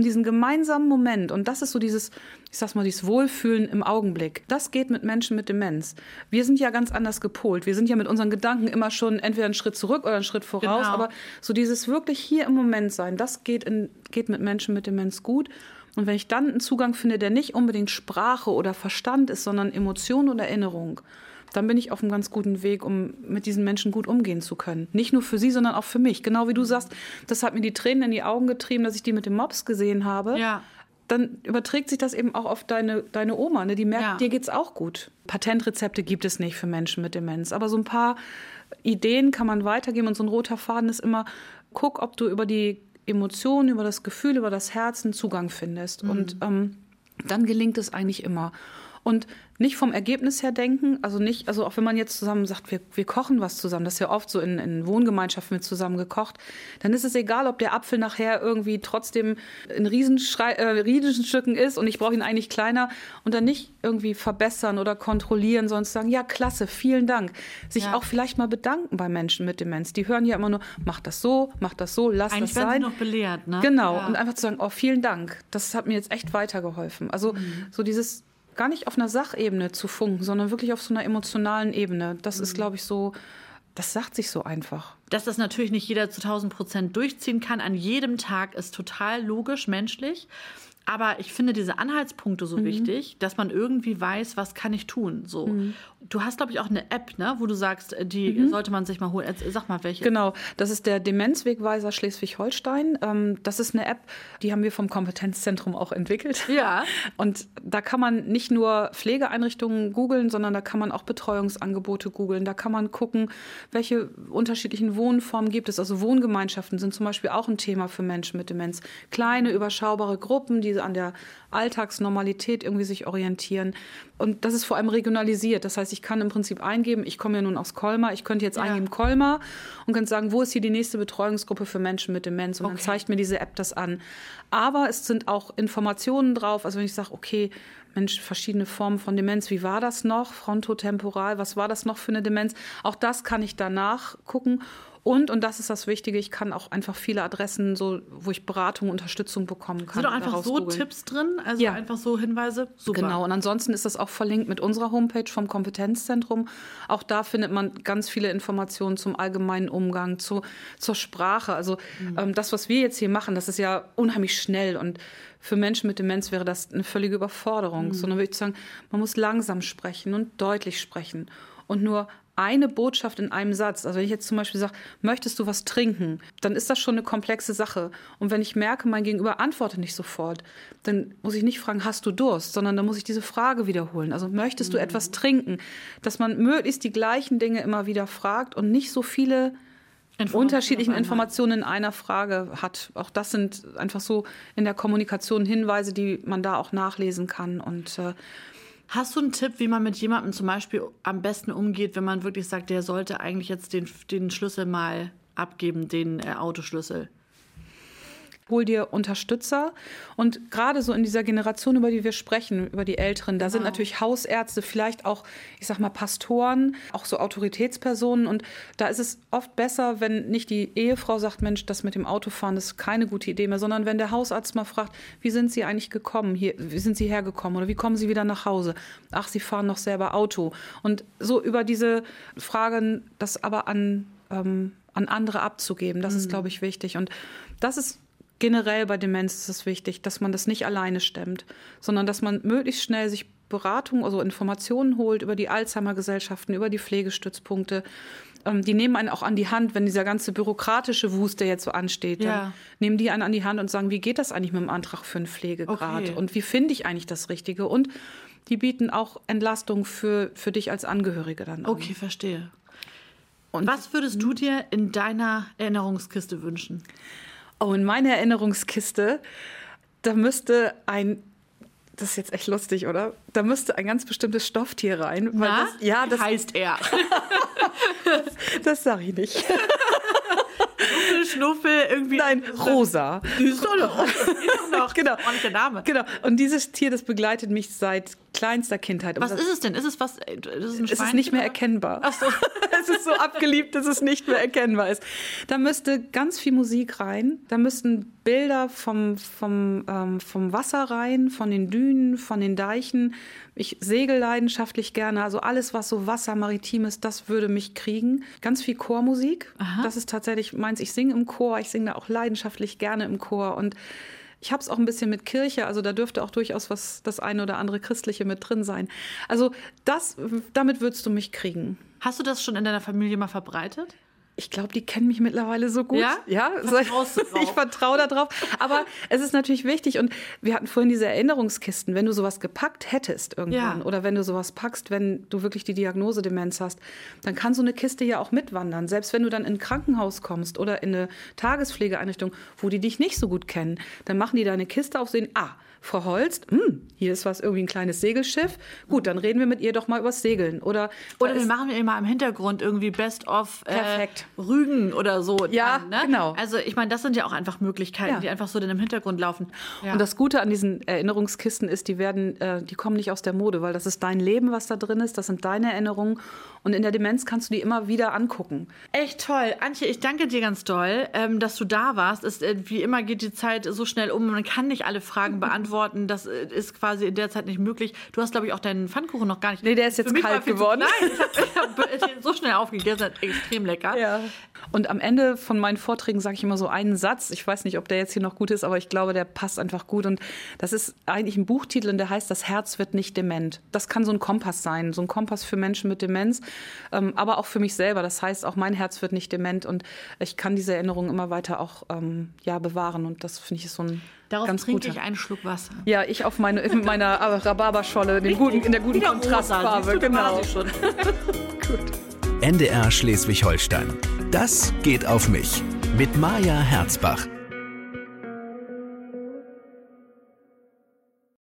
diesen gemeinsamen Moment. Und das ist so dieses, ich sag's mal, dieses Wohlfühlen im Augenblick. Das geht mit Menschen mit Demenz. Wir sind ja ganz anders gepolt. Wir sind ja mit unseren Gedanken immer schon entweder einen Schritt zurück oder einen Schritt voraus. Genau. Aber so dieses wirklich hier im Moment sein, das geht, in, geht mit Menschen mit Demenz gut. Und wenn ich dann einen Zugang finde, der nicht unbedingt Sprache oder Verstand ist, sondern Emotion oder Erinnerung, dann bin ich auf einem ganz guten Weg, um mit diesen Menschen gut umgehen zu können. Nicht nur für sie, sondern auch für mich. Genau wie du sagst, das hat mir die Tränen in die Augen getrieben, dass ich die mit dem Mops gesehen habe. Ja. Dann überträgt sich das eben auch auf deine, deine Oma. Ne? Die merkt, Ja. dir geht's auch gut. Patentrezepte gibt es nicht für Menschen mit Demenz. Aber so ein paar Ideen kann man weitergeben. Und so ein roter Faden ist immer, guck, ob du über die Emotionen, über das Gefühl, über das Herz einen Zugang findest. Und ähm, dann gelingt es eigentlich immer. Und nicht vom Ergebnis her denken, also nicht, also auch wenn man jetzt zusammen sagt, wir, wir kochen was zusammen, das ist ja oft so in, in Wohngemeinschaften mit zusammen gekocht, dann ist es egal, ob der Apfel nachher irgendwie trotzdem in Riesenschrei äh, Riesenstücken ist und ich brauche ihn eigentlich kleiner und dann nicht irgendwie verbessern oder kontrollieren, sondern sagen, ja, klasse, vielen Dank. Sich Ja. auch vielleicht mal bedanken bei Menschen mit Demenz. Die hören ja immer nur, mach das so, mach das so, lass Eigentlich das werden sie sein. noch belehrt, ne? Genau, Ja. und einfach zu sagen, oh, vielen Dank. Das hat mir jetzt echt weitergeholfen. Also Mhm. so dieses gar nicht auf einer Sachebene zu funken, sondern wirklich auf so einer emotionalen Ebene. Das Mhm. ist, glaube ich, so, das sagt sich so einfach. Dass das natürlich nicht jeder zu 1000 Prozent durchziehen kann an jedem Tag, ist total logisch, menschlich. Aber ich finde diese Anhaltspunkte Mhm. so wichtig, dass man irgendwie weiß, was kann ich tun. So. Mhm. Du hast, glaube ich, auch eine App, ne, wo du sagst, äh, die sollte man sich mal holen. Sag mal, welche. Genau, das ist der Demenzwegweiser Schleswig-Holstein. Ähm, das ist eine App, die haben wir vom Kompetenzzentrum auch entwickelt. Ja. Und da kann man nicht nur Pflegeeinrichtungen googeln, sondern da kann man auch Betreuungsangebote googeln. Da kann man gucken, welche unterschiedlichen Wohnformen gibt es. Also Wohngemeinschaften sind zum Beispiel auch ein Thema für Menschen mit Demenz. Kleine, überschaubare Gruppen, die an der Alltagsnormalität irgendwie sich orientieren. Und das ist vor allem regionalisiert. Das heißt, ich kann im Prinzip eingeben, ich komme ja nun aus Colmar, ich könnte jetzt Ja. eingeben Colmar und könnte sagen, wo ist hier die nächste Betreuungsgruppe für Menschen mit Demenz? Und dann Okay. zeigt mir diese App das an. Aber es sind auch Informationen drauf. Also wenn ich sage, okay, Mensch, verschiedene Formen von Demenz, wie war das noch? Frontotemporal, was war das noch für eine Demenz? Auch das kann ich danach gucken. Und, und das ist das Wichtige, ich kann auch einfach viele Adressen, so, wo ich Beratung, Unterstützung bekommen kann. Sind doch einfach so googeln. Tipps drin, also Ja. einfach so Hinweise. Super. Genau, und ansonsten ist das auch verlinkt mit unserer Homepage vom Kompetenzzentrum. Auch da findet man ganz viele Informationen zum allgemeinen Umgang, zu, zur Sprache. Also ähm, das, was wir jetzt hier machen, das ist ja unheimlich schnell und für Menschen mit Demenz wäre das eine völlige Überforderung. Sondern würde ich sagen, man muss langsam sprechen und deutlich sprechen und nur eine Botschaft in einem Satz. Also wenn ich jetzt zum Beispiel sage, möchtest du was trinken, dann ist das schon eine komplexe Sache. Und wenn ich merke, mein Gegenüber antwortet nicht sofort, dann muss ich nicht fragen, hast du Durst, sondern dann muss ich diese Frage wiederholen. Also möchtest mhm. du etwas trinken? Dass man möglichst die gleichen Dinge immer wieder fragt und nicht so viele Informationen unterschiedlichen Informationen in einer Frage hat. Auch das sind einfach so in der Kommunikation Hinweise, die man da auch nachlesen kann. Und äh, Hast du einen Tipp, wie man mit jemandem zum Beispiel am besten umgeht, wenn man wirklich sagt, der sollte eigentlich jetzt den, den Schlüssel mal abgeben, den äh, Autoschlüssel? Hol dir Unterstützer. Und gerade so in dieser Generation, über die wir sprechen, über die Älteren, da genau. sind natürlich Hausärzte, vielleicht auch, ich sag mal, Pastoren, auch so Autoritätspersonen. Und da ist es oft besser, wenn nicht die Ehefrau sagt, Mensch, das mit dem Autofahren ist keine gute Idee mehr, sondern wenn der Hausarzt mal fragt, wie sind Sie eigentlich gekommen, hier, wie sind Sie hergekommen oder wie kommen Sie wieder nach Hause? Ach, Sie fahren noch selber Auto. Und so über diese Fragen, das aber an, ähm, an andere abzugeben, das mhm. ist, glaube ich, wichtig. Und das ist generell bei Demenz ist es wichtig, dass man das nicht alleine stemmt, sondern dass man möglichst schnell sich Beratung, also Informationen holt über die Alzheimer-Gesellschaften, über die Pflegestützpunkte. Ähm, die nehmen einen auch an die Hand, wenn dieser ganze bürokratische Wust, der jetzt so ansteht, ja. nehmen die einen an die Hand und sagen, wie geht das eigentlich mit dem Antrag für einen Pflegegrad okay. und wie finde ich eigentlich das Richtige? Und die bieten auch Entlastung für, für dich als Angehörige dann an. Okay, verstehe. Und was würdest du dir in deiner Erinnerungskiste wünschen? Oh, in meine Erinnerungskiste, da müsste ein das ist jetzt echt lustig, oder? Da müsste ein ganz bestimmtes Stofftier rein. Weil Na? Das, ja, das heißt er. das, das sage ich nicht. Schnuffel, Schnuffel, irgendwie. Nein, rosa. Süß doch noch. genau. Name. Genau. Und dieses Tier, das begleitet mich seit kleinster Kindheit. Was ist es denn? Ist es was? Ist es, ein es ist nicht mehr erkennbar. Ach so. es ist so abgeliebt, dass es nicht mehr erkennbar ist. Da müsste ganz viel Musik rein. Da müssten Bilder vom, vom, ähm, vom Wasser rein, von den Dünen, von den Deichen. Ich segel leidenschaftlich gerne. Also alles, was so Wasser, maritim ist, das würde mich kriegen. Ganz viel Chormusik. Aha. Das ist tatsächlich meins. Ich singe im Chor. Ich singe da auch leidenschaftlich gerne im Chor. Und ich habe es auch ein bisschen mit Kirche, also da dürfte auch durchaus was das eine oder andere Christliche mit drin sein. Also das, damit würdest du mich kriegen. Hast du das schon in deiner Familie mal verbreitet? Ich glaube, die kennen mich mittlerweile so gut. Ja, ja ich vertraue darauf. Aber es ist natürlich wichtig. Und wir hatten vorhin diese Erinnerungskisten. Wenn du sowas gepackt hättest irgendwann ja. oder wenn du sowas packst, wenn du wirklich die Diagnose Demenz hast, dann kann so eine Kiste ja auch mitwandern. Selbst wenn du dann in ein Krankenhaus kommst oder in eine Tagespflegeeinrichtung, wo die dich nicht so gut kennen, dann machen die deine Kiste auf, sehen, ah, Frau Holst, hm, hier ist was irgendwie ein kleines Segelschiff. Gut, dann reden wir mit ihr doch mal übers Segeln. Oder, oder wir machen immer im Hintergrund irgendwie Best of äh, Rügen oder so. Ja, an, ne? genau. Also ich meine, das sind ja auch einfach Möglichkeiten, ja. die einfach so dann im Hintergrund laufen. Ja. Und das Gute an diesen Erinnerungskisten ist, die werden, äh, die kommen nicht aus der Mode, weil das ist dein Leben, was da drin ist. Das sind deine Erinnerungen. Und in der Demenz kannst du die immer wieder angucken. Echt toll. Antje, ich danke dir ganz doll, ähm, dass du da warst. Es, äh, wie immer geht die Zeit so schnell um. Man kann nicht alle Fragen beantworten. Das äh, ist quasi in der Zeit nicht möglich. Du hast, glaube ich, auch deinen Pfannkuchen noch gar nicht. Nee, der ist jetzt kalt geworden. Nein, ich habe hab so schnell aufgegessen. Extrem lecker. Ja. Und am Ende von meinen Vorträgen sage ich immer so einen Satz. Ich weiß nicht, ob der jetzt hier noch gut ist, aber ich glaube, der passt einfach gut. Und das ist eigentlich ein Buchtitel und der heißt Das Herz wird nicht dement. Das kann so ein Kompass sein, so ein Kompass für Menschen mit Demenz, ähm, aber auch für mich selber. Das heißt, auch mein Herz wird nicht dement und ich kann diese Erinnerungen immer weiter auch ähm, ja, bewahren. Und das finde ich so ein Darauf ganz trinke guter. ich einen Schluck Wasser. Ja, ich auf meine, in meiner Rhabarberscholle, in, in der guten Kontrastfarbe. Genau. Schon. Gut. NDR Schleswig-Holstein. Das geht auf mich. Mit Maja Herzbach.